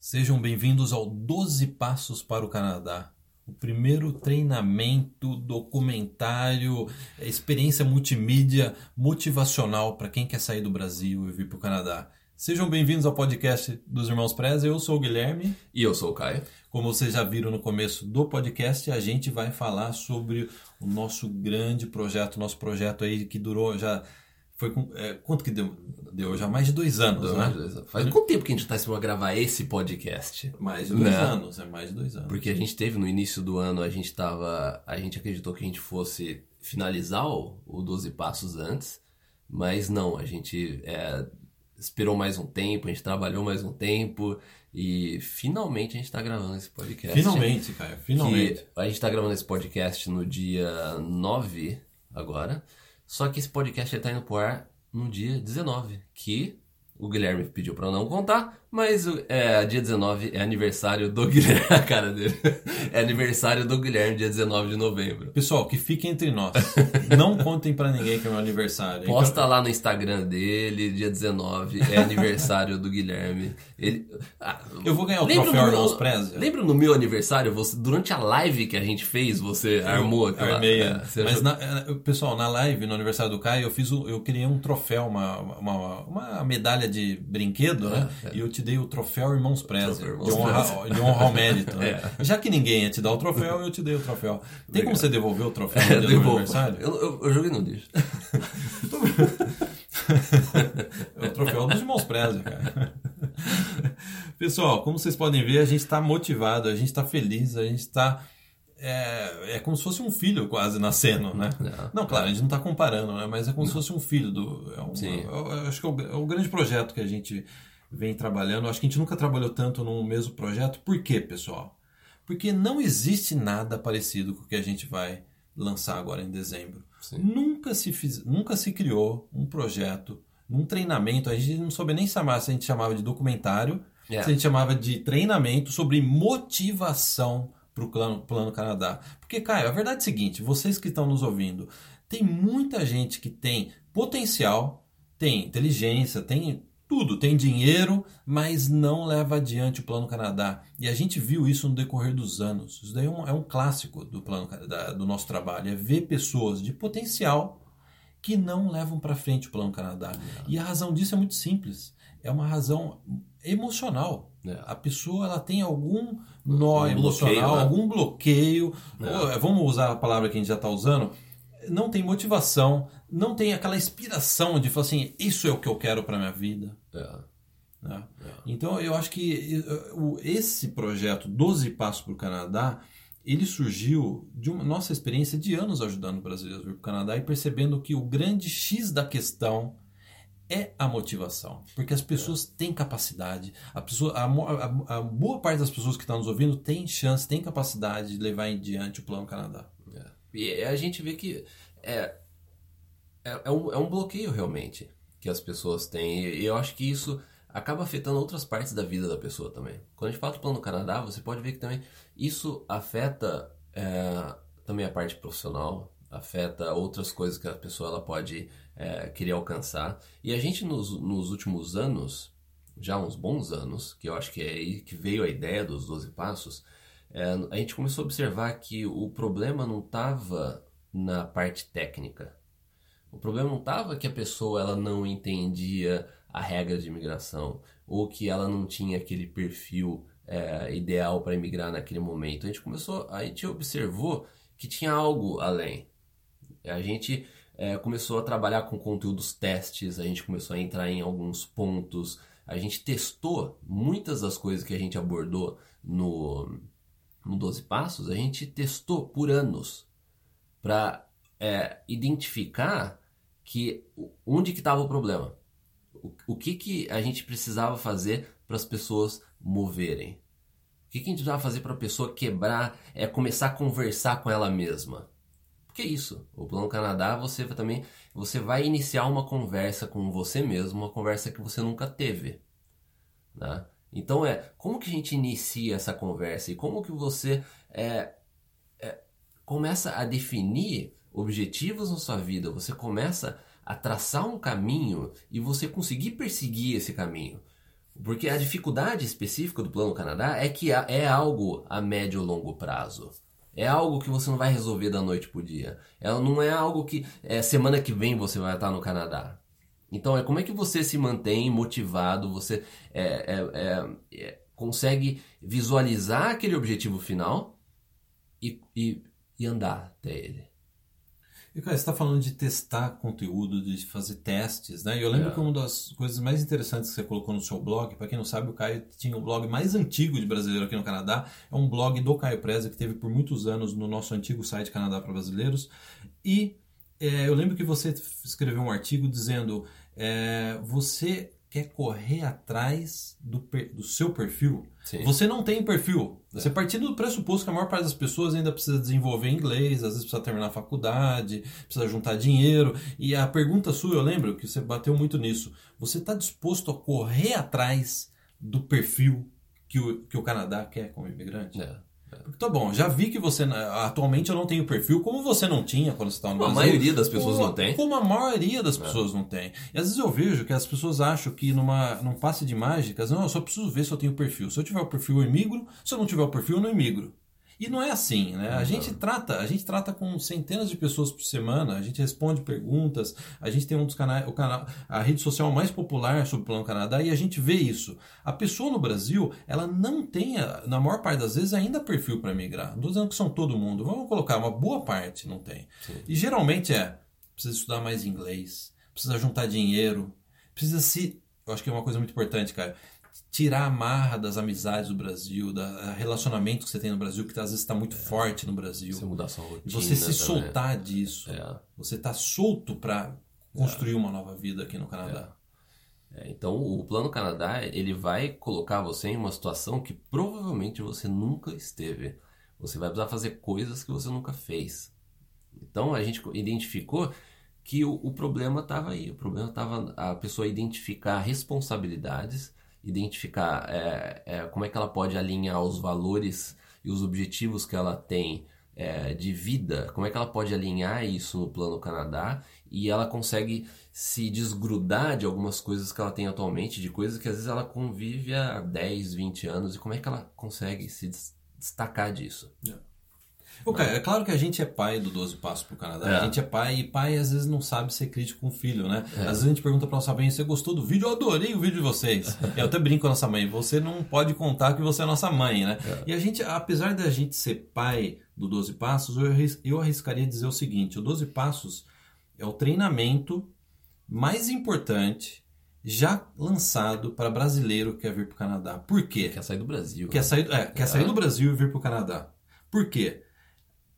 Sejam bem-vindos ao 12 Passos para o Canadá. O primeiro treinamento, documentário, experiência multimídia motivacional para quem quer sair do Brasil e vir para o Canadá. Sejam bem-vindos ao podcast dos Irmãos Preza. Eu sou o Guilherme. E eu sou o Caio. Como vocês já viram no começo do podcast, a gente vai falar sobre o nosso grande projeto, nosso projeto aí que durou já foi com, é, quanto que deu? Deu já mais de dois anos, né? mais de dois anos. Faz quanto tempo que a gente está esperando gravar esse podcast? Mais de dois Né? anos, é mais de dois anos. Porque a gente teve no início do ano, a gente tava. A gente acreditou que a gente fosse finalizar o, o 12 passos antes, mas não, a gente é, esperou mais um tempo, a gente trabalhou mais um tempo e finalmente a gente está gravando esse podcast. Finalmente, cara, finalmente. A gente está gravando esse podcast no dia 9 agora. Só que esse podcast está indo pro ar no dia 19, que o Guilherme pediu para não contar, mas o- é dia 19 é aniversário do Guilherme. A cara dele. É aniversário do Guilherme, dia 19 de novembro. Pessoal, que fique entre nós. Não contem pra ninguém que é meu aniversário. Posta lá no Instagram dele, dia 19, é aniversário do Guilherme. Ele, ah, Eu vou ganhar o lembra troféu no- Irmãos Preza? Lembra no meu aniversário, você, durante a live que a gente fez, você armou aquela... Armei, é, é. Mas, na- é, pessoal, na live, no aniversário do Caio, eu fiz o- eu criei um troféu, uma, uma, uma medalha de brinquedo, né? E eu te dei o troféu Irmãos Irmãos de honra, de honra ao mérito. né? É. Já que ninguém ia te dar o troféu, eu te dei o troféu. Tem como você devolver o troféu É, no dia devolvo. aniversário? Eu, eu, eu joguei no lixo. É o troféu dos irmãos Preza, cara. Pessoal, como vocês podem ver, a gente está motivado, a gente está feliz, a gente está. É, é como se fosse um filho quase nascendo, né? Não. Não, claro, a gente não está comparando, né? Mas é como se fosse um filho do. É um, Sim. eu- eu acho que é o, é o grande projeto que a gente vem trabalhando. Acho que a gente nunca trabalhou tanto num mesmo projeto. Por quê, pessoal? Porque não existe nada parecido com o que a gente vai lançar agora em dezembro. Sim. Nunca se, fiz, nunca se criou um projeto, um treinamento, a gente não soube nem chamar se a gente chamava de documentário, É. se a gente chamava de treinamento sobre motivação para o plano, plano Canadá. Porque, Caio, a verdade é a seguinte, vocês que estão nos ouvindo, tem muita gente que tem potencial, tem inteligência, tem tudo, tem dinheiro, mas não leva adiante o Plano Canadá. E a gente viu isso no decorrer dos anos. Isso daí é um, é um clássico do Plano Canadá, do nosso trabalho, é ver pessoas de potencial que não levam para frente o Plano Canadá. E a razão disso é muito simples. É uma razão emocional. É. A pessoa ela tem algum nó Um emocional, bloqueio, né? algum bloqueio. É. Ou, vamos usar a palavra que a gente já está usando. Não tem motivação, não tem aquela inspiração de falar assim: isso é o que eu quero para minha vida. É. né? Então eu acho que esse projeto 12 Passos para o Canadá ele surgiu de uma nossa experiência de anos ajudando brasileiros a vir para o Canadá e percebendo que o grande X da questão é a motivação, porque as pessoas têm capacidade, a, pessoa, a, a- a boa parte das pessoas que estão nos ouvindo tem chance, tem capacidade de levar em diante o Plano Canadá. E a gente vê que é, é, é um, é um bloqueio realmente que as pessoas têm. E eu acho que isso acaba afetando outras partes da vida da pessoa também. Quando a gente fala do plano Canadá, você pode ver que também isso afeta é, também a parte profissional, afeta outras coisas que a pessoa ela pode é, querer alcançar. E a gente nos, nos últimos anos, já uns bons anos, que eu acho que é aí que veio a ideia dos 12 passos, é, a gente começou a observar que o problema não estava na parte técnica. O problema não estava que a pessoa ela não entendia a regra de imigração ou que ela não tinha aquele perfil é, ideal para imigrar naquele momento. A gente começou, a gente observou que tinha algo além. A gente é, começou a trabalhar com conteúdos testes, a gente começou a entrar em alguns pontos, a gente testou muitas das coisas que a gente abordou no, no 12 Passos, a gente testou por anos para identificar que onde que estava o problema, o, o que, que a gente precisava fazer para as pessoas moverem, o que, que a gente precisava fazer para a pessoa quebrar, é começar a conversar com ela mesma. Porque é isso, o Plano Canadá você também você vai iniciar uma conversa com você mesmo, uma conversa que você nunca teve. Né? Então é como que a gente inicia essa conversa e como que você é, é, começa a definir objetivos na sua vida, você começa a traçar um caminho e você conseguir perseguir esse caminho. Porque a dificuldade específica do Plano Canadá é que é algo a médio ou longo prazo. É algo que você não vai resolver da noite pro dia. É, não é algo que é, semana que vem você vai estar no Canadá. Então, é como é que você se mantém motivado, você é, é, é, é consegue visualizar aquele objetivo final e, e, e andar até ele. E, cara, você está falando de testar conteúdo, de fazer testes, né? E eu lembro é. que uma das coisas mais interessantes que você colocou no seu blog, para quem não sabe, o Caio tinha o blog mais antigo de brasileiro aqui no Canadá. É um blog do Caio Preza, que teve por muitos anos no nosso antigo site Canadá para Brasileiros. E é, eu lembro que você escreveu um artigo dizendo é, você quer correr atrás do, do seu perfil. Sim. Você não tem perfil. É. Você partindo do pressuposto que a maior parte das pessoas ainda precisa desenvolver inglês, às vezes precisa terminar a faculdade, precisa juntar dinheiro. E a pergunta sua, eu lembro que você bateu muito nisso. Você está disposto a correr atrás do perfil que o, que o Canadá quer como imigrante? É. Porque tá bom, já vi que você. Atualmente eu não tenho perfil, como você não tinha quando você estava no Brasil. A maioria das pessoas como, não tem. Como a maioria das é. pessoas é. não tem. E às vezes eu vejo que as pessoas acham que numa, num passe de mágicas, não, eu só preciso ver se eu tenho perfil. Se eu tiver o perfil, eu imigro. Se eu não tiver o perfil, eu não imigro. E não é assim, né? A gente trata, a gente trata com centenas de pessoas por semana, a gente responde perguntas, a gente tem um dos canais, o canal, a rede social mais popular sobre o Plano Canadá e a gente vê isso. A pessoa no Brasil, ela não tem, na maior parte das vezes, ainda perfil para migrar. Não estou dizendo que são todo mundo, vamos colocar, uma boa parte não tem. Sim. E geralmente é, precisa estudar mais inglês, precisa juntar dinheiro, precisa se, eu acho que é uma coisa muito importante, cara tirar a marra das amizades do Brasil, do relacionamento que você tem no Brasil, que às vezes está muito é. forte no Brasil. Você mudar sua rotina. Você se também. soltar disso. É. Você está solto para construir é. uma nova vida aqui no Canadá. É. É, então, o Plano Canadá, ele vai colocar você em uma situação que provavelmente você nunca esteve. Você vai precisar fazer coisas que você nunca fez. Então, a gente identificou que o, o problema estava aí. O problema estava a pessoa identificar responsabilidades identificar é, é, como é que ela pode alinhar os valores e os objetivos que ela tem é, de vida, como é que ela pode alinhar isso no plano Canadá e ela consegue se desgrudar de algumas coisas que ela tem atualmente, de coisas que às vezes ela convive há 10, 20 anos e como é que ela consegue se destacar disso. Yeah. Okay, é claro que a gente é pai do 12 Passos pro Canadá. É. A gente é pai e pai às vezes não sabe ser crítico com o filho, né? É. Às vezes a gente pergunta pra nossa mãe, você gostou do vídeo? Eu adorei o vídeo de vocês. eu até brinco com a nossa mãe, você não pode contar que você é nossa mãe, né? É. E a gente, apesar da gente ser pai do 12 Passos, eu, arriscaria dizer o seguinte, o 12 Passos é o treinamento mais importante já lançado para brasileiro que quer vir para o Canadá. Por quê? Quer sair do Brasil. Quer, né? sair, é, quer sair do Brasil e vir para o Canadá. Por quê?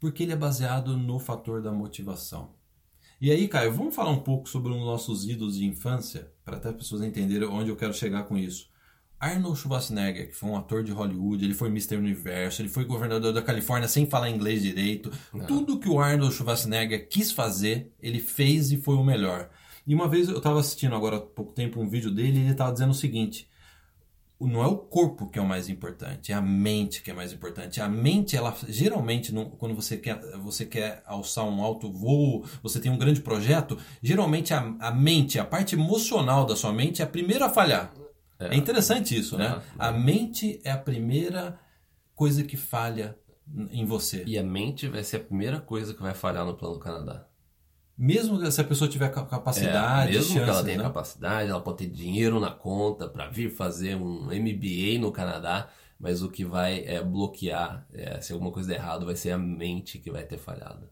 Porque ele é baseado no fator da motivação. E aí, Caio, vamos falar um pouco sobre os nossos ídolos de infância, para até as pessoas entenderem onde eu quero chegar com isso. Arnold Schwarzenegger, que foi um ator de Hollywood, ele foi Mr. Universo, ele foi governador da Califórnia sem falar inglês direito. Não. Tudo que o Arnold Schwarzenegger quis fazer, ele fez e foi o melhor. E uma vez eu estava assistindo agora há pouco tempo um vídeo dele e ele estava dizendo o seguinte: não é o corpo que é o mais importante, é a mente que é mais importante. A mente, ela geralmente, quando você quer, você quer alçar um alto voo, você tem um grande projeto, geralmente a, a mente, a parte emocional da sua mente é a primeira a falhar. É, é interessante isso, né? é, né? É. A mente é a primeira coisa que falha em você. E a mente vai ser a primeira coisa que vai falhar no plano Canadá. Mesmo se a pessoa tiver capacidade, é, mesmo chance, que ela tenha né? capacidade, ela pode ter dinheiro na conta para vir fazer um MBA no Canadá, mas o que vai é, bloquear, é, se alguma coisa der errado, vai ser a mente que vai ter falhado.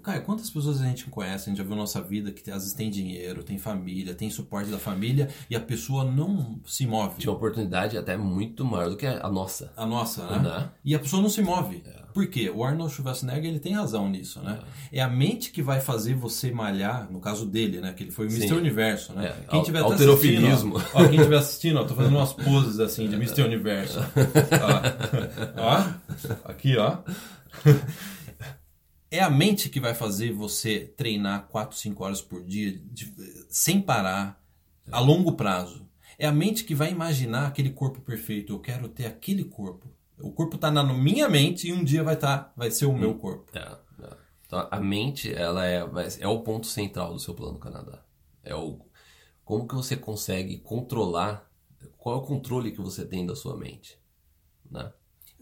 Caio, quantas pessoas a gente conhece, a gente já viu nossa vida, que às vezes tem dinheiro, tem família, tem suporte da família e a pessoa não se move? Tinha uma oportunidade até muito maior do que a nossa. A nossa, né? Uhum. E a pessoa não se move. É. Por quê? O Arnold Schwarzenegger ele tem razão nisso, né? É. é. a mente que vai fazer você malhar, no caso dele, né? Que ele foi o Mr. Universo, né? É. Quem tiver Alterofilismo. Assistindo, ó, ó, quem estiver assistindo, ó, tô fazendo umas poses assim de Mr. Universo. ó. ó, aqui, ó. É a mente que vai fazer você treinar 4, 5 horas por dia, de, sem parar, a longo prazo. É a mente que vai imaginar aquele corpo perfeito. Eu quero ter aquele corpo. O corpo está na minha mente e um dia vai, tá, vai ser o meu corpo. É, é. Então, a mente ela é, é o ponto central do seu plano Canadá. É o como que você consegue controlar Qual é o controle que você tem da sua mente? Né?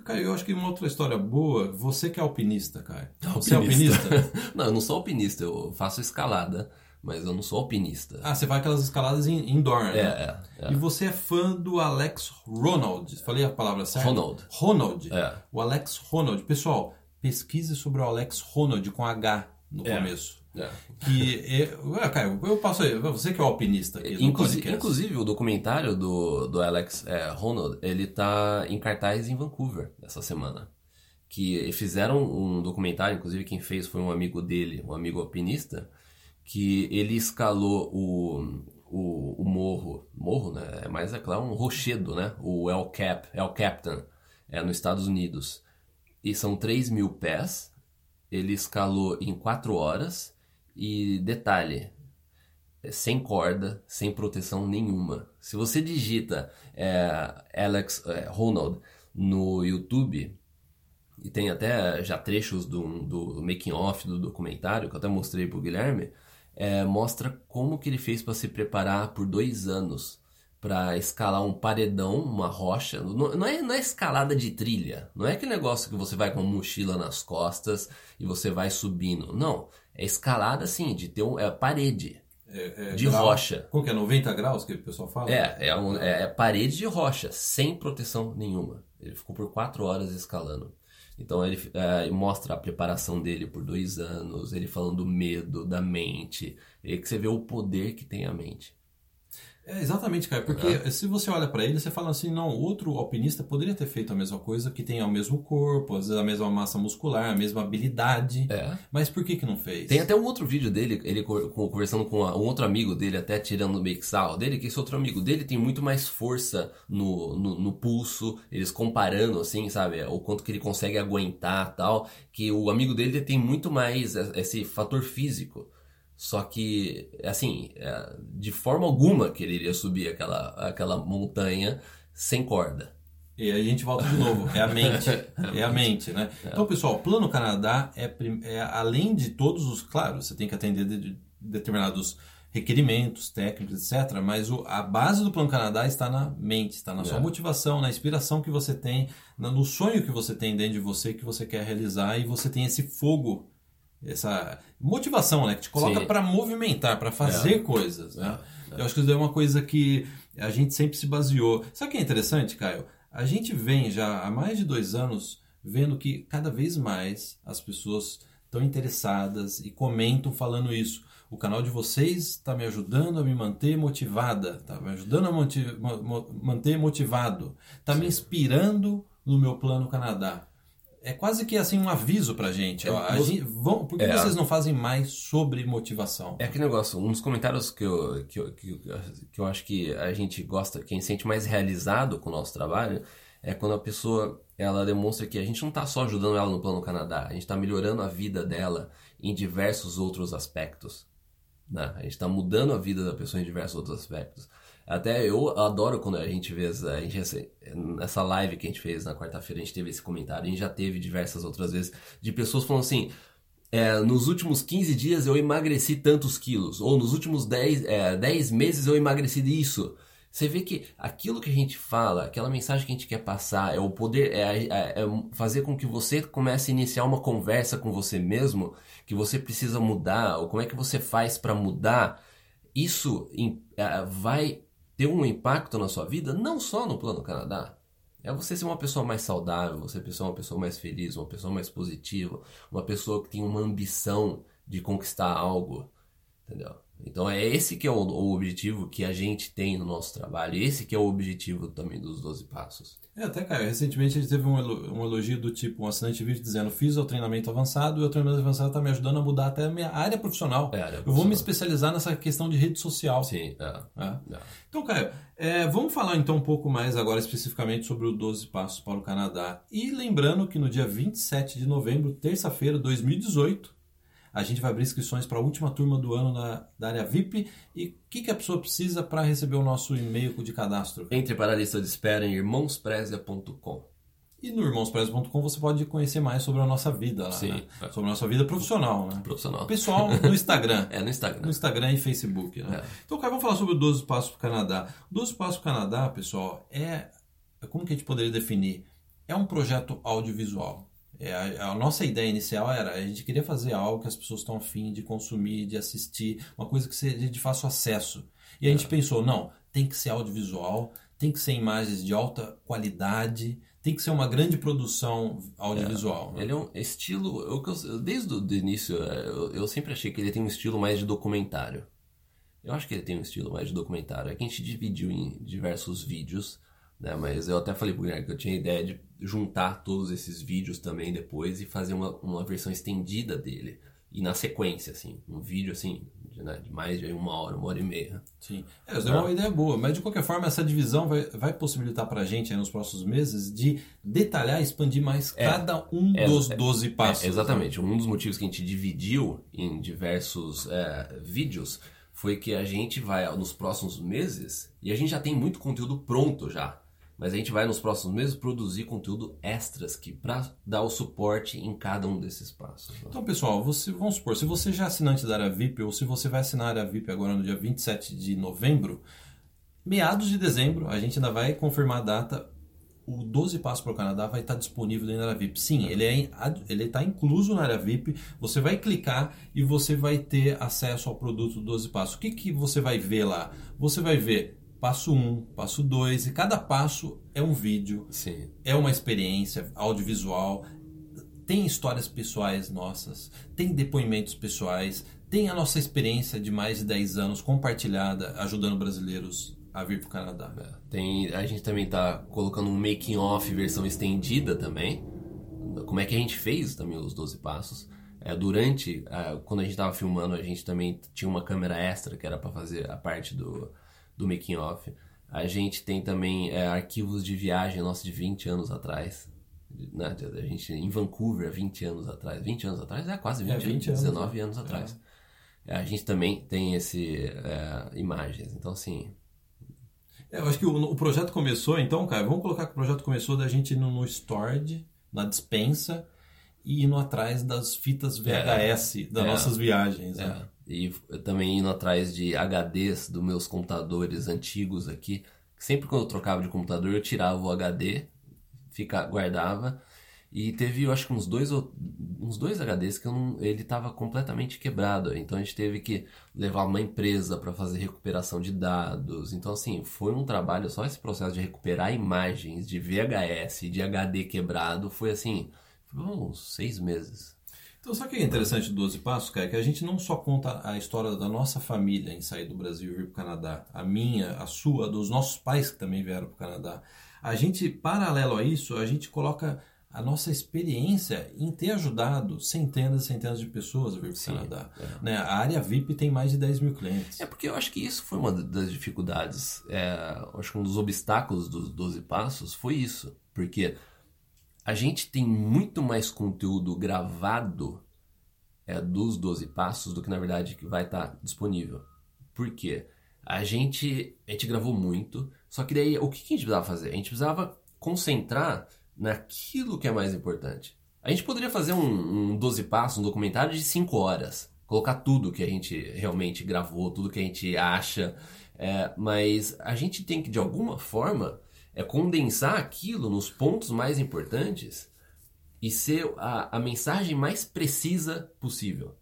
Caio, eu acho que uma outra história boa, você que é alpinista, Caio. Você é alpinista? não, eu não sou alpinista, eu faço escalada, mas eu não sou alpinista. Ah, você vai aquelas escaladas indoor, né? É, é, é. E você é fã do Alex Ronald. Falei a palavra certa? Ronald. Ronald. É. O Alex Ronald. Pessoal, pesquise sobre o Alex Ronald com H no É. começo. É. Que é, Caio, eu passo aí, você que é o alpinista aqui no Inclusive, podcast. inclusive, o documentário do, do Alex é, Ronald, ele tá em cartaz em Vancouver essa semana. Que fizeram um documentário, inclusive quem fez foi um amigo dele, um amigo alpinista, que ele escalou o, o, o morro, morro, né? Mas é claro, um rochedo, né? O El Cap, El Captain, é nos Estados Unidos. E são 3 mil pés. Ele escalou em 4 horas. E detalhe, é sem corda, sem proteção nenhuma. Se você digita é, Alex é, Ronald no YouTube, e tem até já trechos do, do making off do documentário, que eu até mostrei pro Guilherme, é, mostra como que ele fez para se preparar por dois anos para escalar um paredão, uma rocha. Não, não é, não é escalada de trilha, não é aquele negócio que você vai com uma mochila nas costas e você vai subindo. Não, é escalada assim, de ter um, é parede. É, é, de grau- rocha. Como que é? 90 graus que o pessoal fala? É, é, um- é parede de rocha, sem proteção nenhuma. Ele ficou por quatro horas escalando. Então ele é, mostra a preparação dele por dois anos, ele falando do medo, da mente, e que você vê o poder que tem a mente. É, exatamente, cara. Porque se você olha pra ele, você fala assim, não, outro alpinista poderia ter feito a mesma coisa, que tem o mesmo corpo, às vezes a mesma massa muscular, a mesma habilidade. É. Mas por que que não fez? Tem até um outro vídeo dele, ele co- co- conversando com um outro amigo dele, até tirando meio que sarro dele, que esse outro amigo dele tem muito mais força no, no, no pulso, eles comparando, assim, sabe, o quanto que ele consegue aguentar tal, que o amigo dele tem muito mais esse fator físico. Só que, assim, é, de forma alguma que ele iria subir aquela, aquela montanha sem corda. E aí a gente volta de novo, é a mente, é a mente, né? Então, pessoal, o Plano Canadá é, é além de todos os, claro, você tem que atender de, de determinados requerimentos técnicos, etc. Mas o- a base do Plano Canadá está na mente, está na sua É. motivação, na inspiração que você tem, no sonho que você tem dentro de você que você quer realizar e você tem esse fogo, essa motivação, né, que te coloca para movimentar, para fazer coisas, né? Eu acho que isso é uma coisa que a gente sempre se baseou. Sabe o que é interessante, Caio? A gente vem já há mais de dois anos vendo que cada vez mais as pessoas estão interessadas e comentam falando isso. O canal de vocês está me ajudando a me manter motivada, está me ajudando a manter motivado, está me inspirando no meu plano Canadá. É quase que assim um aviso pra gente. ó, você- gente vão, por que É. vocês não fazem mais sobre motivação? É aquele negócio, um dos comentários que eu, que, eu, que, eu- que eu acho que a gente gosta, quem se sente mais realizado com o nosso trabalho, é quando a pessoa ela demonstra que a gente não está só ajudando ela no Plano Canadá, a gente está melhorando a vida dela em diversos outros aspectos. Né? A gente está mudando a vida da pessoa em diversos outros aspectos. Até eu adoro quando a gente vê essa, a gente, nessa live que a gente fez na quarta-feira, a gente teve esse comentário, a gente já teve diversas outras vezes, de pessoas falando assim, é, nos últimos 15 dias eu emagreci tantos quilos, ou nos últimos 10, é, 10 meses eu emagreci isso. Você vê que aquilo que a gente fala, aquela mensagem que a gente quer passar, é o poder, é, é- é fazer com que você comece a iniciar uma conversa com você mesmo, que você precisa mudar, ou como é que você faz para mudar. Isso é, vai ter um impacto na sua vida, não só no Plano Canadá. É você ser uma pessoa mais saudável, você ser uma pessoa mais feliz, uma pessoa mais positiva, uma pessoa que tem uma ambição de conquistar algo, entendeu? Então é esse que é o, o objetivo que a gente tem no nosso trabalho, esse que é o objetivo também dos 12 passos. É, até, Caio, recentemente a gente teve um, elo- um elogio do tipo, um assinante de vídeo dizendo, fiz o treinamento avançado e o treinamento avançado está me ajudando a mudar até a minha área profissional. É, área Eu vou me profissional. especializar nessa questão de rede social. Sim, é. É. é. Então, Caio, é, vamos falar então um pouco mais agora especificamente sobre o 12 Passos para o Canadá. E lembrando que no dia 27 de novembro, terça-feira de 2018, a gente vai abrir inscrições para a última turma do ano da, da área VIP. E o que, que a pessoa precisa para receber o nosso e-mail de cadastro? Entre para a lista de espera em irmãosprezia.com. E no irmãospresos.com você pode conhecer mais sobre a nossa vida lá, Sim, né? é. Sobre a nossa vida profissional, né? Profissional. Pessoal no Instagram. É, no Instagram. No Instagram e Facebook, né? É. Então, cara, vamos falar sobre o 12 Passos para o Canadá. O 12 Passos para o Canadá, pessoal, é... Como que a gente poderia definir? É um projeto audiovisual. É, a, a nossa ideia inicial era, a gente queria fazer algo que as pessoas estão afim de consumir, de assistir, uma coisa que seja de fácil acesso. E a gente pensou, não, tem que ser audiovisual, tem que ser imagens de alta qualidade, tem que ser uma grande produção audiovisual. né? Ele é um estilo. Eu, eu- desde o início, é, eu, eu sempre achei que ele tem um estilo mais de documentário. Eu acho que ele tem um estilo mais de documentário. É que a gente dividiu em diversos vídeos, né? Mas eu até falei pro Guilherme que eu tinha a ideia de juntar todos esses vídeos também depois e fazer uma, uma versão estendida dele. E na sequência, assim. Um vídeo, assim, de, né, de mais de uma hora, uma hora e meia. Sim. É, isso é uma ideia boa, mas de qualquer forma essa divisão vai, vai possibilitar pra gente aí nos próximos meses de detalhar e expandir mais cada um É, dos é, 12 passos. É, exatamente. Um dos motivos que a gente dividiu em diversos é, vídeos foi que a gente vai nos próximos meses, e a gente já tem muito conteúdo pronto já, mas a gente vai nos próximos meses produzir conteúdo extras que para dar o suporte em cada um desses passos. né? Então, pessoal, você, vamos supor, se você já é assinante da área VIP ou se você vai assinar a área VIP agora no dia 27 de novembro, meados de dezembro, a gente ainda vai confirmar a data. O 12 Passos para o Canadá vai estar disponível dentro da área VIP. Sim, ele é ele está incluso na área VIP. Você vai clicar e você vai ter acesso ao produto 12 Passos. O que, que você vai ver lá? Você vai ver passo 1, passo 2 e cada passo é um vídeo Sim. é uma experiência audiovisual, tem histórias pessoais nossas, tem depoimentos pessoais, tem a nossa experiência de mais de 10 anos compartilhada, ajudando brasileiros a vir para o Canadá. Tem, a gente também tá colocando um making off versão estendida também. Como é que a gente fez também os 12 passos. É, durante, ah, quando a gente tava filmando, a gente também tinha uma câmera extra que era para fazer a parte do, do making off. A gente tem também é, arquivos de viagem nossa de 20 anos atrás. Né? A gente em Vancouver, há 20 anos atrás. 20 anos atrás? É quase 20, É, 20 anos, anos, 19 anos atrás. É, A gente também tem esse é, imagens. Então, assim, É, eu acho que o, o projeto começou, então, cara, vamos colocar que o projeto começou da gente indo no storage, na dispensa e indo atrás das fitas VHS das É. nossas viagens. É, Né? E também indo atrás de HDs dos meus computadores antigos aqui. Sempre quando eu trocava de computador, eu tirava o HD, fica, guardava. E teve, eu acho que uns dois, uns dois HDs que não, ele estava completamente quebrado. Então a gente teve que levar uma empresa para fazer recuperação de dados. Então, assim, foi um trabalho, só esse processo de recuperar imagens de VHS, de HD quebrado, foi assim, uns seis meses. Então, sabe o que é interessante do 12 Passos, cara? Que a gente não só conta a história da nossa família em sair do Brasil e vir para o Canadá, a minha, a sua, dos nossos pais que também vieram para o Canadá. A gente, paralelo a isso, a gente coloca a nossa experiência em ter ajudado centenas e centenas de pessoas a vir para o Canadá. Né? A área VIP tem mais de 10 mil clientes. É porque eu acho que isso foi uma das dificuldades. É, acho que um dos obstáculos dos 12 passos foi isso. Porque a gente tem muito mais conteúdo gravado é, dos 12 passos do que na verdade que vai estar disponível. Por quê? A gente, a gente gravou muito, só que daí o que que a gente precisava fazer? A gente precisava concentrar naquilo que é mais importante. A gente poderia fazer um, um 12 passos, um documentário de 5 horas, colocar tudo que a gente realmente gravou, tudo que a gente acha, é, mas a gente tem que de alguma forma é condensar aquilo nos pontos mais importantes e ser a, a mensagem mais precisa possível.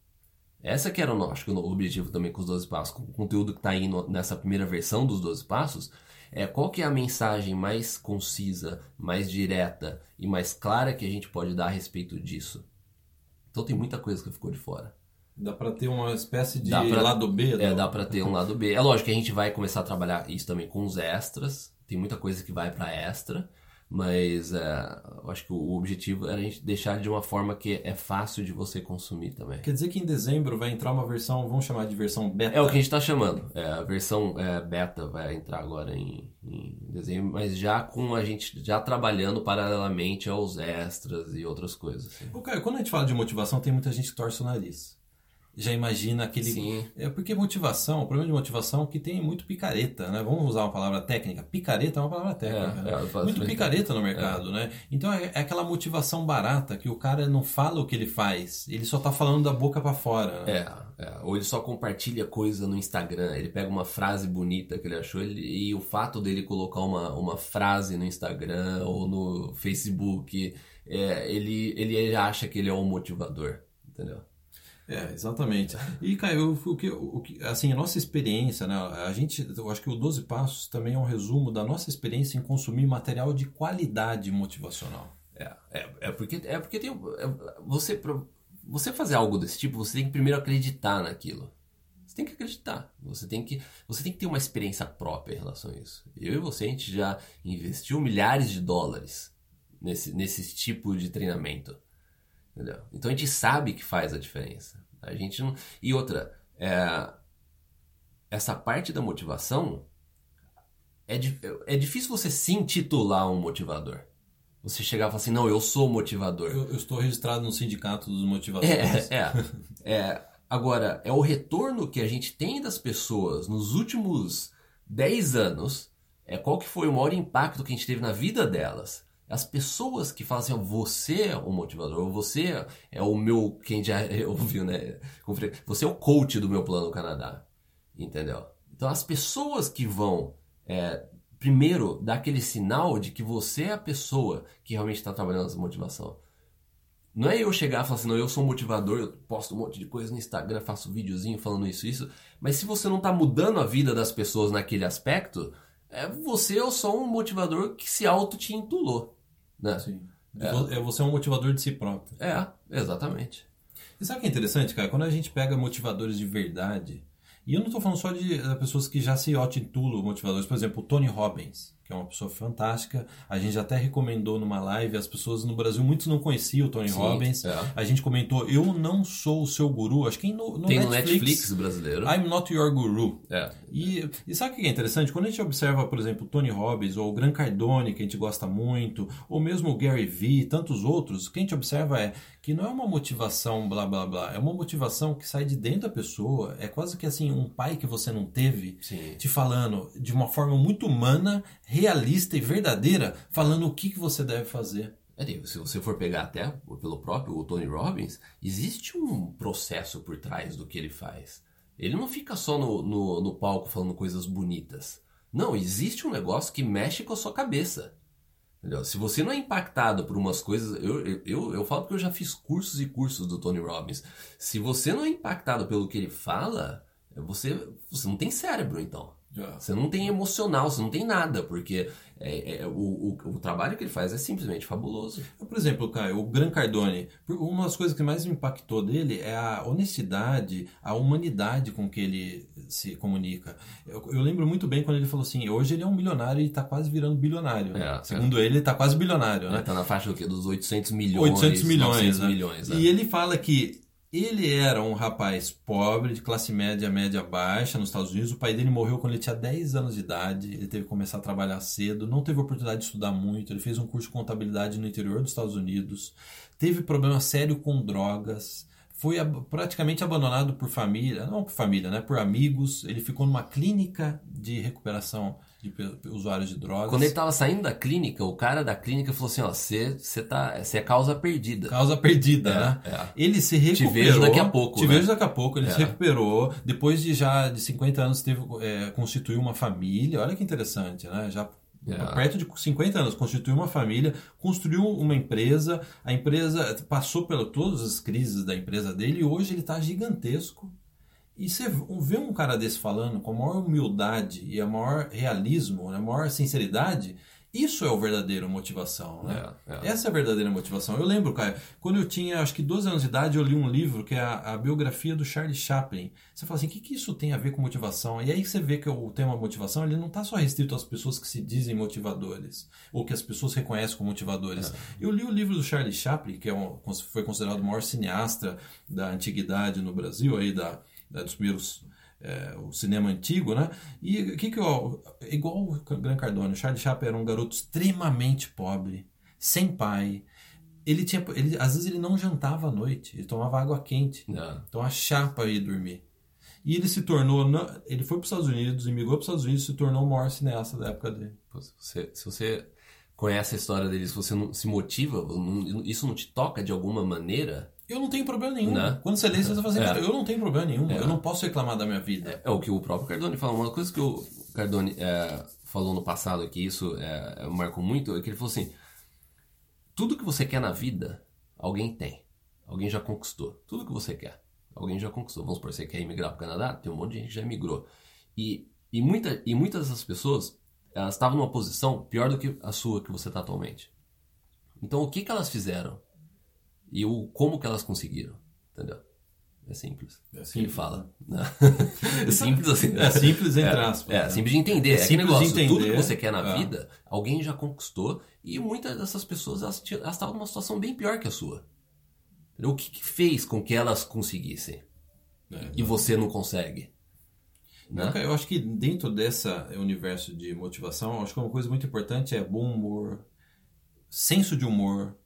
Essa que era o nosso o objetivo também com os 12 passos, com o conteúdo que está aí no- nessa primeira versão dos 12 passos, é qual que é a mensagem mais concisa, mais direta e mais clara que a gente pode dar a respeito disso. Então tem muita coisa que ficou de fora. Dá para ter uma espécie de pra- lado B. É, do- dá pra ter um lado B. É lógico que a gente vai começar a trabalhar isso também com os extras. Tem muita coisa que vai pra extra. Mas é, eu acho que o objetivo era a gente deixar de uma forma que é fácil de você consumir também. Quer dizer que em dezembro vai entrar uma versão, vamos chamar de versão beta. É o que a gente está chamando. É, a versão é, beta vai entrar agora em, em dezembro, mas já com a gente já trabalhando paralelamente aos extras e outras coisas. assim. Ô, Caio, quando a gente fala de motivação, tem muita gente que torce o nariz. Já imagina aquele. Sim. É porque motivação, o problema de motivação é que tem muito picareta, né? Vamos usar uma palavra técnica. Picareta é uma palavra técnica. É, né? é, muito picareta no mercado, né? Então é, é aquela motivação barata que o cara não fala o que ele faz, ele só tá falando da boca para fora. Né? É, é, ou ele só compartilha coisa no Instagram, ele pega uma frase bonita que ele achou ele, e o fato dele colocar uma, uma frase no Instagram ou no Facebook, é, ele, ele acha que ele é um motivador, entendeu? É, exatamente. E, Caio, o que, o que, assim, a nossa experiência, né? A gente, eu acho que o 12 Passos também é um resumo da nossa experiência em consumir material de qualidade motivacional. É, é, é porque, é porque tem, é, você, você fazer algo desse tipo, você tem que primeiro acreditar naquilo. Você tem que acreditar. Você tem que, você tem que ter uma experiência própria em relação a isso. Eu e você, a gente já investiu milhares de dólares nesse, nesse tipo de treinamento. Entendeu? Então a gente sabe que faz a diferença. A gente não... E outra, é... essa parte da motivação é, di... é difícil você se intitular um motivador. Você chegar e falar assim, não, eu sou motivador. Eu, eu estou registrado no sindicato dos motivadores. É, é, é. Agora, é o retorno que a gente tem das pessoas nos últimos 10 anos. É qual que foi o maior impacto que a gente teve na vida delas. As pessoas que falam assim, você é o motivador, você é o meu, quem já ouviu, né? Você é o coach do meu plano Canadá. Entendeu? Então as pessoas que vão é, primeiro dar aquele sinal de que você é a pessoa que realmente está trabalhando essa motivação. Não é eu chegar e falar assim, não, eu sou um motivador, eu posto um monte de coisa no Instagram, faço videozinho falando isso, isso. Mas se você não está mudando a vida das pessoas naquele aspecto, é, você é só um motivador que se auto te intulou. Né? Sim. É. Você é um motivador de si próprio. É, exatamente. E sabe o que é interessante, cara? Quando a gente pega motivadores de verdade, e eu não estou falando só de pessoas que já se auto-intulam motivadores, por exemplo, o Tony Robbins, que é uma pessoa fantástica. A gente até recomendou numa live, as pessoas no Brasil, muitos não conheciam o Tony Sim, Robbins. é. A gente comentou, eu não sou o seu guru. Acho que no, no Tem Netflix, no Netflix brasileiro. I'm not your guru. É. E, e sabe o que é interessante? Quando a gente observa, por exemplo, o Tony Robbins ou o Gran Cardone, que a gente gosta muito, ou mesmo o Gary Vee e tantos outros, o que a gente observa é que não é uma motivação blá blá blá, é uma motivação que sai de dentro da pessoa, é quase que assim um pai que você não teve Sim. te falando de uma forma muito humana, realista e verdadeira, falando o que, que você deve fazer. É, se você for pegar até pelo próprio Tony Robbins, existe um processo por trás do que ele faz. Ele não fica só no, no, no palco falando coisas bonitas. Não, existe um negócio que mexe com a sua cabeça. Entendeu? Se você não é impactado por umas coisas. Eu, eu, eu, falo porque eu já fiz cursos e cursos do Tony Robbins. Se você não é impactado pelo que ele fala, você, você não tem cérebro, então. Você não tem emocional, você não tem nada, porque é, é, o, o, o, trabalho que ele faz é simplesmente fabuloso. Por exemplo, Caio, o Gran Cardone, uma das coisas que mais me impactou dele é a honestidade, a humanidade com que ele se comunica. Eu, eu lembro muito bem quando ele falou assim: hoje ele é um milionário e está quase virando bilionário. Né? É, Segundo ele, ele está quase bilionário. Né? Está na faixa do quê? dos 800 milhões. 800 milhões. Né? milhões né? E ele fala que ele era um rapaz pobre, de classe média, média baixa nos Estados Unidos. O pai dele morreu quando ele tinha 10 anos de idade. Ele teve que começar a trabalhar cedo, não teve oportunidade de estudar muito. Ele fez um curso de contabilidade no interior dos Estados Unidos. Teve problema sério com drogas. Foi praticamente abandonado por família, não por família, né? Por amigos. Ele ficou numa clínica de recuperação de usuários de drogas. Quando ele estava saindo da clínica, o cara da clínica falou assim: ó, você tá, é causa perdida. Causa perdida, é, né? É. Ele se recuperou. Te vejo daqui a pouco. Te né? vejo daqui a pouco. Ele se recuperou. Depois de já de 50 anos, teve, é, constituiu uma família. Olha que interessante, né? Já perto de 50 anos, constituiu uma família, construiu uma empresa. A empresa passou por todas as crises da empresa dele e hoje ele está gigantesco. E você vê um cara desse falando com a maior humildade e a maior realismo, a maior sinceridade, isso é o verdadeiro motivação, né? É, é. Essa é a verdadeira motivação. Eu lembro, Caio, quando eu tinha acho que 12 anos de idade, eu li um livro que é a, a biografia do Charlie Chaplin. Você fala assim, o que, que isso tem a ver com motivação? E aí você vê que o tema motivação ele não está só restrito às pessoas que se dizem motivadores, ou que as pessoas reconhecem como motivadores. É. Eu li o livro do Charlie Chaplin, que é um, foi considerado o maior cineasta da antiguidade no Brasil, aí da dos primeiros é, o cinema antigo, né? E o que que eu, igual o Gran Cardone, o Charlie Chaplin era um garoto extremamente pobre, sem pai. ele tinha. Ele, às vezes ele não jantava à noite, ele tomava água quente. É. Então a chapa ia dormir. E ele se tornou. Ele foi para os Estados Unidos, imigrou para os Estados Unidos e se tornou o maior cineasta da época dele. Se você, se você conhece a história dele, se você não se motiva, não- isso não te toca de alguma maneira, Eu não tenho problema nenhum. Né? Quando você lê, você vai fazer. É. Eu não tenho problema nenhum. Eu não posso reclamar da minha vida. É o que o próprio Cardone fala. Uma coisa que o Cardone é, falou no passado, que isso é, marcou muito, é que ele falou assim: tudo que você quer na vida, alguém tem. Alguém já conquistou. Tudo que você quer, alguém já conquistou. Vamos supor, você quer emigrar para o Canadá? Tem um monte de gente que já emigrou. E, e, muita, e muitas dessas pessoas, elas estavam numa posição pior do que a sua que você está atualmente. Então, o que, que elas fizeram? E o, como que elas conseguiram? Entendeu? É simples. É simples, fala. né? É simples assim. É simples entre É, aspas. É, né? simples de entender. É É, simples de negócio, entender, tudo que você quer na é. vida, alguém já conquistou. E muitas dessas pessoas, elas elas estavam numa situação bem pior que a sua. O que, que fez com que elas conseguissem? É. E você não consegue? Né? Eu acho que dentro desse universo de motivação, acho que uma coisa muito importante é bom humor, senso de humor.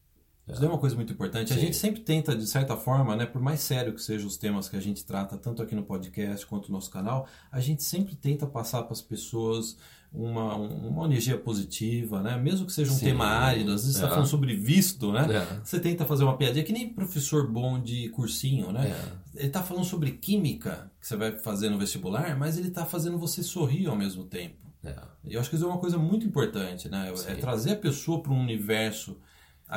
Isso é uma coisa muito importante. A Sim. gente sempre tenta, de certa forma, né, por mais sério que sejam os temas que a gente trata, tanto aqui no podcast quanto no nosso canal, a gente sempre tenta passar para as pessoas uma, uma energia positiva, né? Mesmo que seja um Sim. tema árido, às vezes você É. está falando sobre visto, né? É. Você tenta fazer uma piadinha que nem professor bom de cursinho, né? É. Ele tá falando sobre química que você vai fazer no vestibular, mas ele tá fazendo você sorrir ao mesmo tempo. É. E eu acho que isso é uma coisa muito importante, né? É Sim. trazer a pessoa para um universo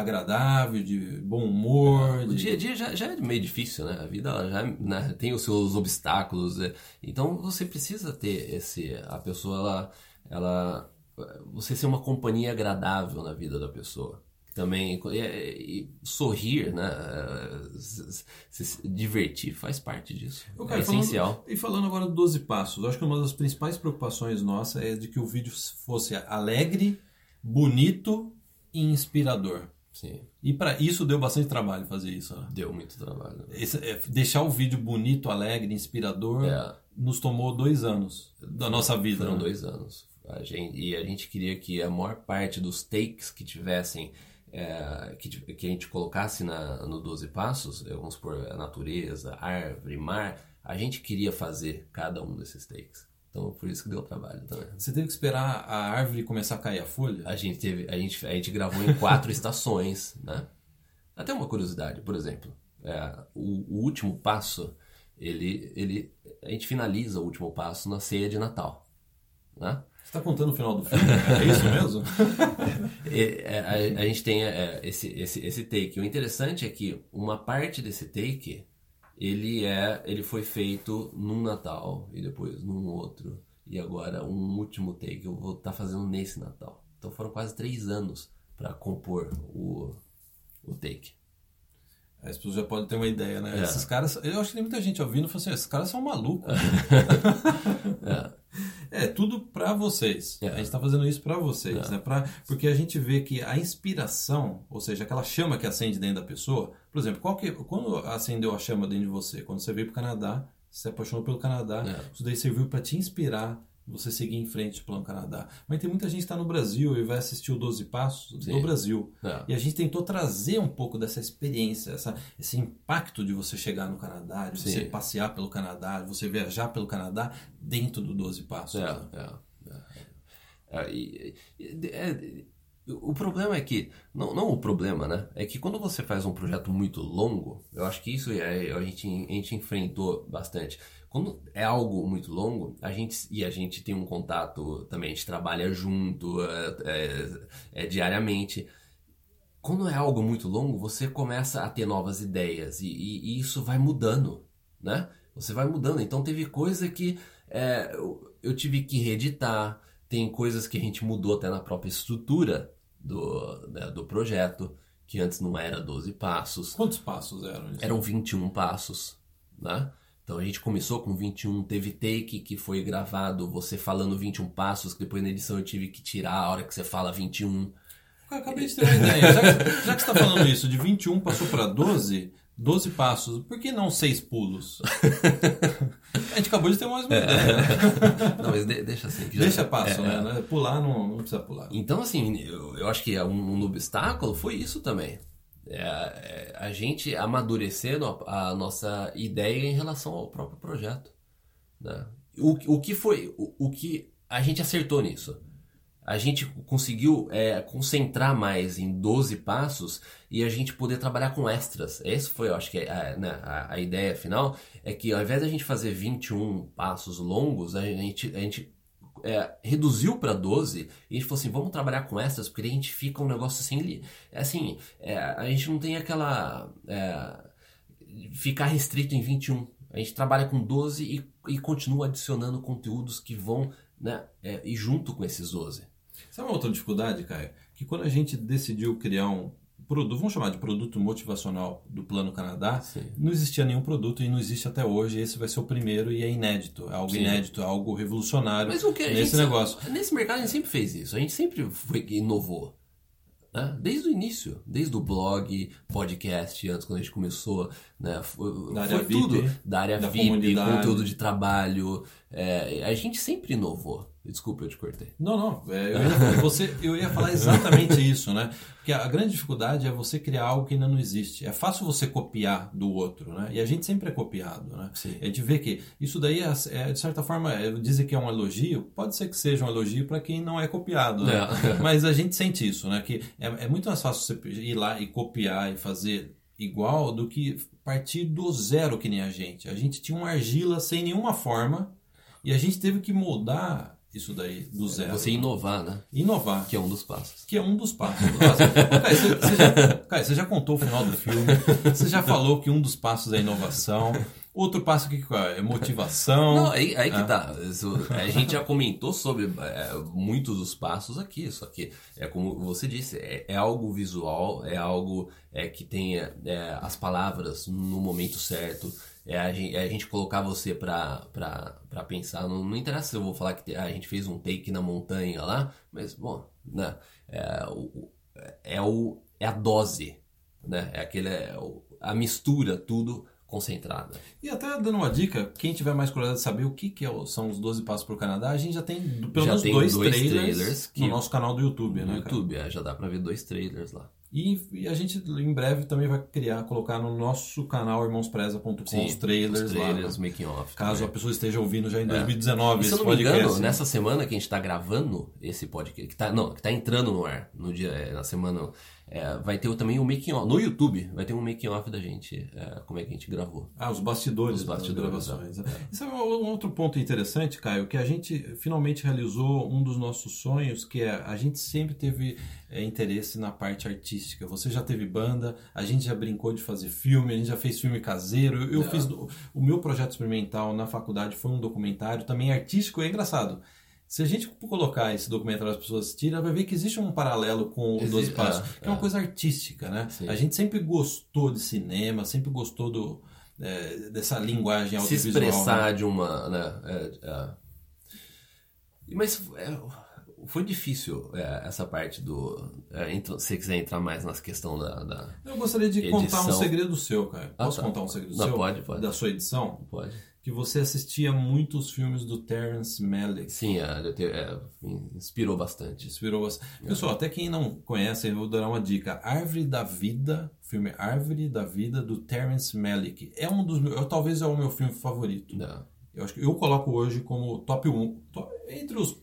agradável, de bom humor. O de- dia a dia já, já é meio difícil, né? A vida ela já né, tem os seus obstáculos. é. Então você precisa ter esse. A pessoa, ela. ela você ser uma companhia agradável na vida da pessoa. Também. E, e sorrir, né? Se, divertir faz parte disso. É falando- essencial. e falando agora do 12 passos, acho que uma das principais preocupações nossa é de que o vídeo fosse alegre, bonito e inspirador. Sim. E para isso deu bastante trabalho fazer isso. Né? Deu muito trabalho. Esse- é, deixar o vídeo bonito, alegre, inspirador, É. nos tomou dois anos da nossa vida. Foram né? dois anos. A gente, e a gente queria que a maior parte dos takes que tivessem, é, que, que a gente colocasse na, no 12 Passos, eh, vamos supor, a natureza, árvore, mar, a gente queria fazer cada um desses takes. Então, por isso que deu trabalho também. Você teve que esperar a árvore começar a cair a folha? A gente, teve, a gente, a gente gravou em quatro estações, né? Até uma curiosidade, por exemplo, é, o, o último passo, ele, ele, a gente finaliza o último passo na ceia de Natal, né? Você tá contando o final do filme? É isso mesmo? É, a, a gente tem é, esse, esse, esse take. O interessante é que uma parte desse take ele é ele foi feito num Natal e depois num outro e agora um último take eu vou estar fazendo nesse Natal. Então foram quase três anos para compor o, o take. As pessoas já podem ter uma ideia, né? É. Esses caras, eu acho que tem muita gente ouvindo e falando assim, esses caras são malucos. É, tudo pra vocês. É. A gente tá fazendo isso pra vocês, É. né? Pra, porque a gente vê que a inspiração, ou seja, aquela chama que acende dentro da pessoa, por exemplo, qual que, quando acendeu a chama dentro de você? Quando você veio pro Canadá, você se apaixonou pelo Canadá, É. isso daí serviu pra te inspirar você seguir em frente pelo Canadá. Mas tem muita gente que tá no Brasil e vai assistir o 12 Passos Sim. do Brasil. É. E a gente tentou trazer um pouco dessa experiência, essa, esse impacto de você chegar no Canadá, de você Sim. passear pelo Canadá, de você viajar pelo Canadá dentro do 12 Passos. É, né? é, o problema é que, não, não o problema, né? É que quando você faz um projeto muito longo, eu acho que isso é- a, gente, a gente enfrentou bastante. Quando é algo muito longo, a gente, e a gente tem um contato também, a gente trabalha junto é, é, é, diariamente. Quando é algo muito longo, você começa a ter novas ideias e, e- e isso vai mudando, né? Você vai mudando. Então teve coisa que é, eu, eu tive que reeditar, tem coisas que a gente mudou até na própria estrutura do, né, do projeto, que antes não era 12 passos, Quantos passos eram? isso? eram 21 passos, né? Então a gente começou com 21, teve take que foi gravado, você falando 21 passos, que depois na edição eu tive que tirar a hora que você fala 21. Eu acabei de ter uma ideia. Já que, já que você está falando isso, de 21 passou para 12, 12 passos, por que não 6 pulos? A gente acabou de ter mais uma ideia. né? Não, mas de- deixa assim. que já- Deixa passo, é, né? Pular não, não precisa pular. Então, assim, eu, eu acho que um, um obstáculo foi isso também. É, é a gente amadurecendo a, a, nossa ideia em relação ao próprio projeto. Né? O, o que foi, o, o que a gente acertou nisso? a gente conseguiu é, concentrar mais em 12 passos e a gente poder trabalhar com extras. Essa foi, eu acho que, a, né, a, a, ideia final, é que ao invés da gente fazer 21 passos longos, a gente, a gente é, reduziu para 12 e a gente falou assim, vamos trabalhar com extras, porque a gente fica um negócio assim, assim, é, a gente não tem aquela... É, ficar restrito em 21. A gente trabalha com 12 e, e continua adicionando conteúdos que vão né, é, e junto com esses 12. Sabe uma outra dificuldade, Caio? Que quando a gente decidiu criar um produto, vamos chamar de produto motivacional do Plano Canadá, Sim. não existia nenhum produto e não existe até hoje. Esse vai ser o primeiro e é inédito. É algo Sim. inédito, é algo revolucionário Mas o que nesse negócio. Nesse mercado a gente sempre fez isso. A gente sempre foi, inovou. Né? Desde o início, desde o blog, podcast, antes quando a gente começou, né? foi, da foi VIP, tudo da área da VIP, conteúdo de trabalho. É, a gente sempre inovou. Desculpa, eu te cortei. Não, não. É, eu, ia, você, eu ia falar exatamente isso, né? Porque a grande dificuldade é você criar algo que ainda não existe. É fácil você copiar do outro, né? E a gente sempre é copiado, né? Sim. A gente vê que isso daí, é, é de certa forma, é, dizer que é um elogio, pode ser que seja um elogio para quem não é copiado, né? É. Mas a gente sente isso, né? Que é, é muito mais fácil você ir lá e copiar e fazer igual do que partir do zero que nem a gente. A gente tinha uma argila sem nenhuma forma e a gente teve que moldar isso daí do zero. Você inovar, né? Inovar. Que é um dos passos. Que é um dos passos. Caio, você, você, já, Caio, você já contou o final do filme, você já falou que um dos passos é inovação. Outro passo que é motivação. Não, aí, aí que ah. tá. A gente já comentou sobre é, muitos dos passos aqui, só que é como você disse, é, é algo visual, é algo é, que tem é, as palavras no momento certo é a gente, é a gente colocar você pra, pra, pra pensar. Não, não interessa se eu vou falar que a gente fez um take na montanha lá, mas, bom, né? É, o, é, o, é a dose, né? É aquele, é a mistura, tudo concentrada. E até dando uma dica, quem tiver mais curiosidade de saber o que, que é são os 12 passos para o Canadá, a gente já tem pelo menos dois, dois, trailers, trailers no nosso canal do YouTube, no né? YouTube, é, já dá para ver dois trailers lá. E, e, a gente em breve também vai criar, colocar no nosso canal irmãospreza.com os trailers, os trailers lá. Making off, caso também. a pessoa esteja ouvindo já em 2019 é. e, se eu não me engano, nessa semana que a gente está gravando esse podcast, que tá, não, que tá entrando no ar, no dia, é, na semana é, vai ter também um making off. No YouTube vai ter um making off da gente, é, como é que a gente gravou. Ah, os bastidores, os bastidores gravações. É. Isso é um outro ponto interessante, Caio, que a gente finalmente realizou um dos nossos sonhos, que é a gente sempre teve é, interesse na parte artística. Você já teve banda, a gente já brincou de fazer filme, a gente já fez filme caseiro. Eu, eu fiz o meu projeto experimental na faculdade foi um documentário também artístico. É engraçado. Se a gente colocar esse documentário as pessoas assistirem, vai ver que existe um paralelo com o 12 Passos, é, que é uma é. coisa artística, né? Sim. A gente sempre gostou de cinema, sempre gostou do, é, dessa linguagem audiovisual. Se expressar né? de uma... Né? É, é. Mas foi difícil essa parte do... se você quiser entrar mais na questão da, da Eu gostaria de edição. contar um segredo seu, cara. Posso ah, tá. contar um segredo Não, seu? Pode, pode. Da sua edição? Pode que você assistia muitos filmes do Terrence Malick. Sim, é, é, inspirou bastante. Inspirou bastante. É. Pessoal, até quem não conhece, eu vou dar uma dica. Árvore da Vida, filme Árvore da Vida do Terrence Malick. É um dos meus, talvez é o meu filme favorito. Não. Eu acho que eu coloco hoje como top 1, top, entre os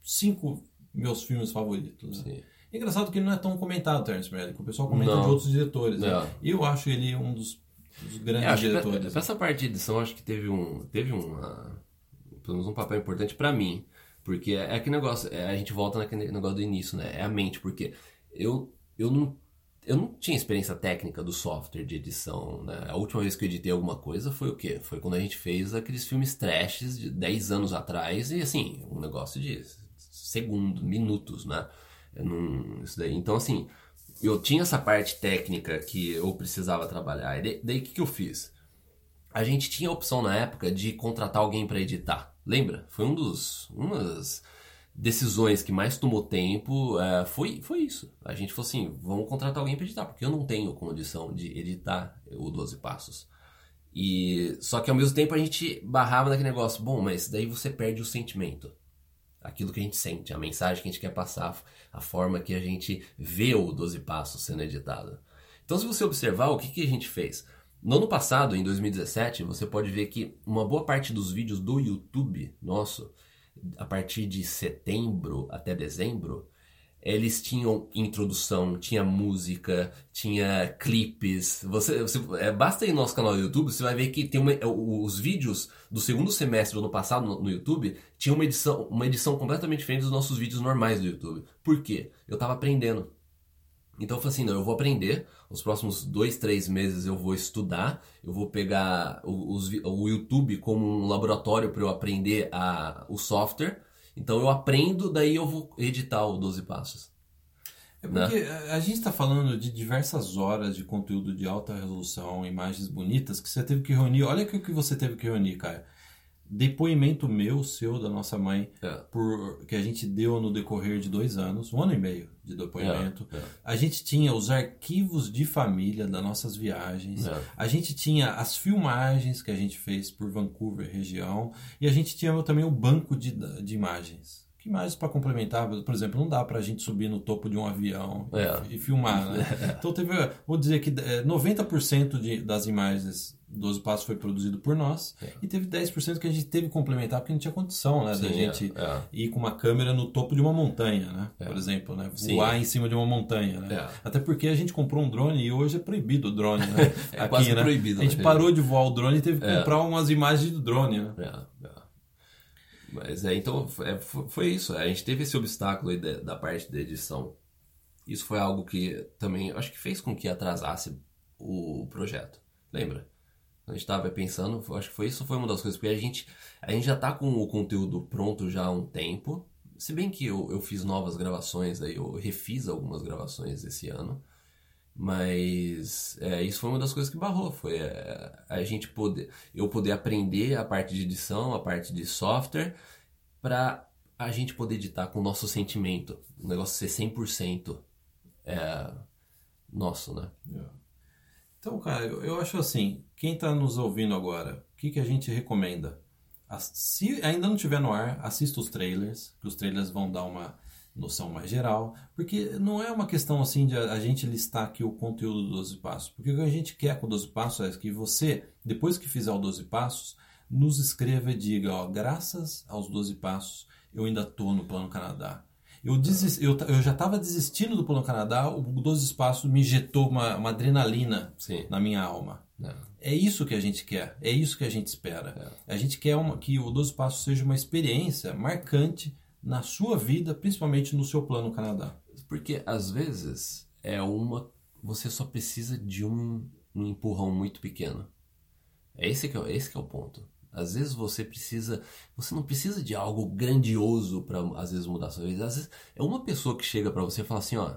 cinco meus filmes favoritos. Né? É engraçado que ele não é tão comentado, Terrence Malick. O pessoal comenta não. de outros diretores. Né? Eu acho ele um dos grandes é, diretores. Pra, pra, essa parte de edição, acho que teve um, teve uma, pelo menos um papel importante para mim. Porque é, é aquele negócio, é, a gente volta naquele negócio do início, né? É a mente, porque eu, eu não eu não tinha experiência técnica do software de edição, né? A última vez que eu editei alguma coisa foi o quê? Foi quando a gente fez aqueles filmes trashes de 10 anos atrás e assim, um negócio de segundos, minutos, né? Não, isso daí. Então assim, eu tinha essa parte técnica que eu precisava trabalhar. E daí o que, que eu fiz? A gente tinha a opção na época de contratar alguém para editar. Lembra? Foi um dos, uma das decisões que mais tomou tempo. É, foi, foi isso. A gente falou assim: vamos contratar alguém para editar, porque eu não tenho condição de editar o 12 Passos. E só que ao mesmo tempo a gente barrava naquele negócio, bom, mas daí você perde o sentimento aquilo que a gente sente, a mensagem que a gente quer passar, a forma que a gente vê o 12 Passos sendo editado. Então, se você observar, o que, que a gente fez? No ano passado, em 2017, você pode ver que uma boa parte dos vídeos do YouTube nosso, a partir de setembro até dezembro, eles tinham introdução, tinha música, tinha clipes. Você, você é, basta ir no nosso canal do YouTube, você vai ver que tem uma, os vídeos do segundo semestre do ano passado no, no, YouTube tinha uma edição, uma edição completamente diferente dos nossos vídeos normais do YouTube. Por quê? Eu tava aprendendo. Então eu falei assim, não, eu vou aprender, os próximos dois, três meses eu vou estudar, eu vou pegar o, os, o YouTube como um laboratório para eu aprender a, o software então eu aprendo, daí eu vou editar o 12 Passos. É porque né? a gente está falando de diversas horas de conteúdo de alta resolução, imagens bonitas, que você teve que reunir. Olha o que você teve que reunir, cara depoimento meu, seu, da nossa mãe, é. por, que a gente deu no decorrer de dois anos, um ano e meio de depoimento. É. É. A gente tinha os arquivos de família das nossas viagens, é. a gente tinha as filmagens que a gente fez por Vancouver, região, e a gente tinha também o banco de, de imagens. Que imagens para complementar? Por exemplo, não dá para a gente subir no topo de um avião e, e filmar, né? Então teve, vou dizer que 90% é, de, das imagens 12 Passos foi produzido por nós é. e teve 10% que a gente teve que complementar porque não tinha condição, né? Sim, da gente é, é. ir com uma câmera no topo de uma montanha, né? É. Por exemplo, né? Voar Sim. em cima de uma montanha, né? É. Até porque a gente comprou um drone e hoje é proibido o drone, né? é Aqui, quase né? proibido. A gente né? parou de voar o drone e teve que comprar umas imagens do drone, né? Mas é, então foi isso. A gente teve esse obstáculo aí da parte da edição. Isso foi algo que também acho que fez com que atrasasse o projeto. Lembra? A gente estava pensando, acho que foi isso foi uma das coisas, porque a gente, a gente já está com o conteúdo pronto já há um tempo. Se bem que eu, eu fiz novas gravações, aí eu refiz algumas gravações esse ano. Mas é, isso foi uma das coisas que barrou, foi é, a gente poder, eu poder aprender a parte de edição, a parte de software, para a gente poder editar com o nosso sentimento, o negócio ser 100% é, nosso, né? Yeah. Então, cara, eu acho assim, quem está nos ouvindo agora, o que, que a gente recomenda? Se ainda não tiver no ar, assista os trailers, que os trailers vão dar uma noção mais geral, porque não é uma questão assim de a gente listar aqui o conteúdo do 12 Passos, porque o que a gente quer com o 12 Passos é que você, depois que fizer o 12 Passos, nos escreva e diga, ó, graças aos 12 Passos, eu ainda estou no Plano Canadá. Eu, desist, eu, eu já estava desistindo do Plano Canadá, o 12 Espaços me injetou uma, uma adrenalina Sim. na minha alma. É. é. isso que a gente quer, é isso que a gente espera. É. A gente quer uma, que o 12 Passos seja uma experiência marcante na sua vida, principalmente no seu Plano Canadá. Porque às vezes é uma. Você só precisa de um, um empurrão muito pequeno. É esse que é, esse que é o ponto. Às vezes você precisa, você não precisa de algo grandioso para às vezes mudar sua vida. Às vezes é uma pessoa que chega para você e fala assim, ó,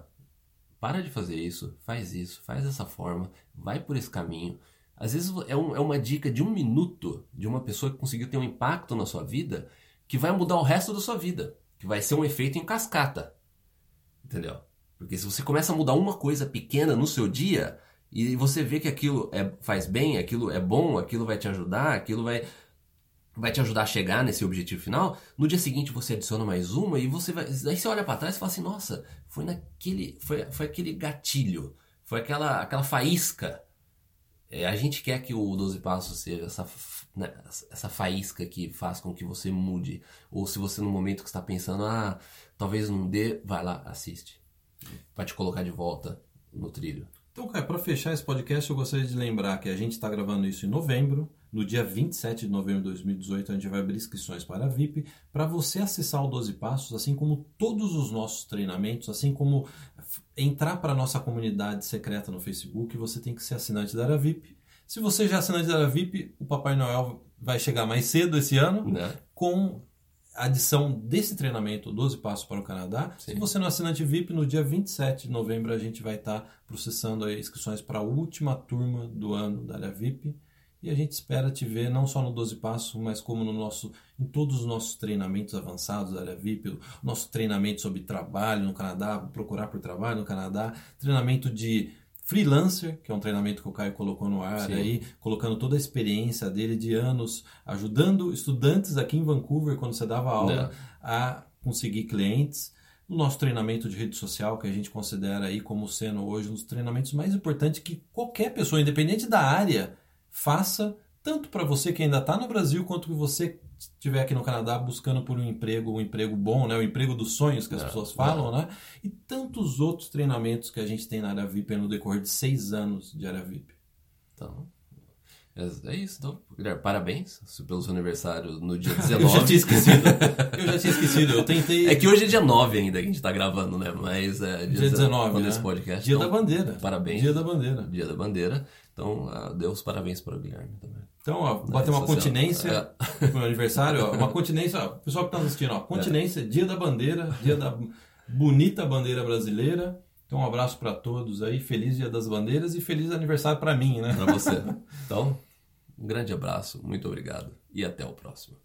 para de fazer isso, faz isso, faz dessa forma, vai por esse caminho. Às vezes é, um, é uma dica de um minuto de uma pessoa que conseguiu ter um impacto na sua vida que vai mudar o resto da sua vida, que vai ser um efeito em cascata. Entendeu? Porque se você começa a mudar uma coisa pequena no seu dia e você vê que aquilo é, faz bem, aquilo é bom, aquilo vai te ajudar, aquilo vai vai te ajudar a chegar nesse objetivo final. No dia seguinte você adiciona mais uma e você vai, aí você olha para trás e fala assim, nossa, foi naquele, foi, foi aquele gatilho, foi aquela, aquela faísca. É, a gente quer que o 12 passos seja essa, né, essa faísca que faz com que você mude. Ou se você no momento que está pensando, ah, talvez não dê, vai lá, assiste. Vai te colocar de volta no trilho. Então, cara, para fechar esse podcast, eu gostaria de lembrar que a gente está gravando isso em novembro. No dia 27 de novembro de 2018, a gente vai abrir inscrições para a VIP para você acessar o 12 Passos, assim como todos os nossos treinamentos, assim como entrar para a nossa comunidade secreta no Facebook, você tem que ser assinante da área VIP. Se você já é assinante da área VIP, o Papai Noel vai chegar mais cedo esse ano né? com a adição desse treinamento 12 Passos para o Canadá. Sim. Se você não é assinante VIP, no dia 27 de novembro a gente vai estar processando inscrições para a última turma do ano da área VIP. E a gente espera te ver não só no 12 Passos, mas como no nosso, em todos os nossos treinamentos avançados da área VIP, nosso treinamento sobre trabalho no Canadá, procurar por trabalho no Canadá, treinamento de freelancer, que é um treinamento que o Caio colocou no ar Sim. aí, colocando toda a experiência dele de anos, ajudando estudantes aqui em Vancouver, quando você dava aula, Não. a conseguir clientes o nosso treinamento de rede social, que a gente considera aí como sendo hoje um dos treinamentos mais importantes que qualquer pessoa, independente da área, faça, tanto para você que ainda está no Brasil, quanto que você estiver aqui no Canadá buscando por um emprego, um emprego bom, né? o emprego dos sonhos que as é, pessoas falam, é. né? E tantos outros treinamentos que a gente tem na área VIP no decorrer de seis anos de área VIP. Então, é, é isso, então. Guilherme, parabéns pelo seu aniversário no dia 19. eu já tinha esquecido. Eu já tinha esquecido. Eu tentei. É que hoje é dia 9 ainda que a gente tá gravando, né? Mas é dia, dia 19. Né? Esse podcast. Dia então, da bandeira. Parabéns. Dia da bandeira. Dia da bandeira. Então, uh, dê os parabéns para o Guilherme também. Então, ó, bater uma continência é. meu aniversário, ó, uma continência, ó, pessoal que está assistindo, ó, continência, é. dia da bandeira, dia da bonita bandeira brasileira. Então, um abraço para todos aí, feliz Dia das Bandeiras e feliz aniversário para mim, né? Para você. Então, um grande abraço, muito obrigado e até o próximo.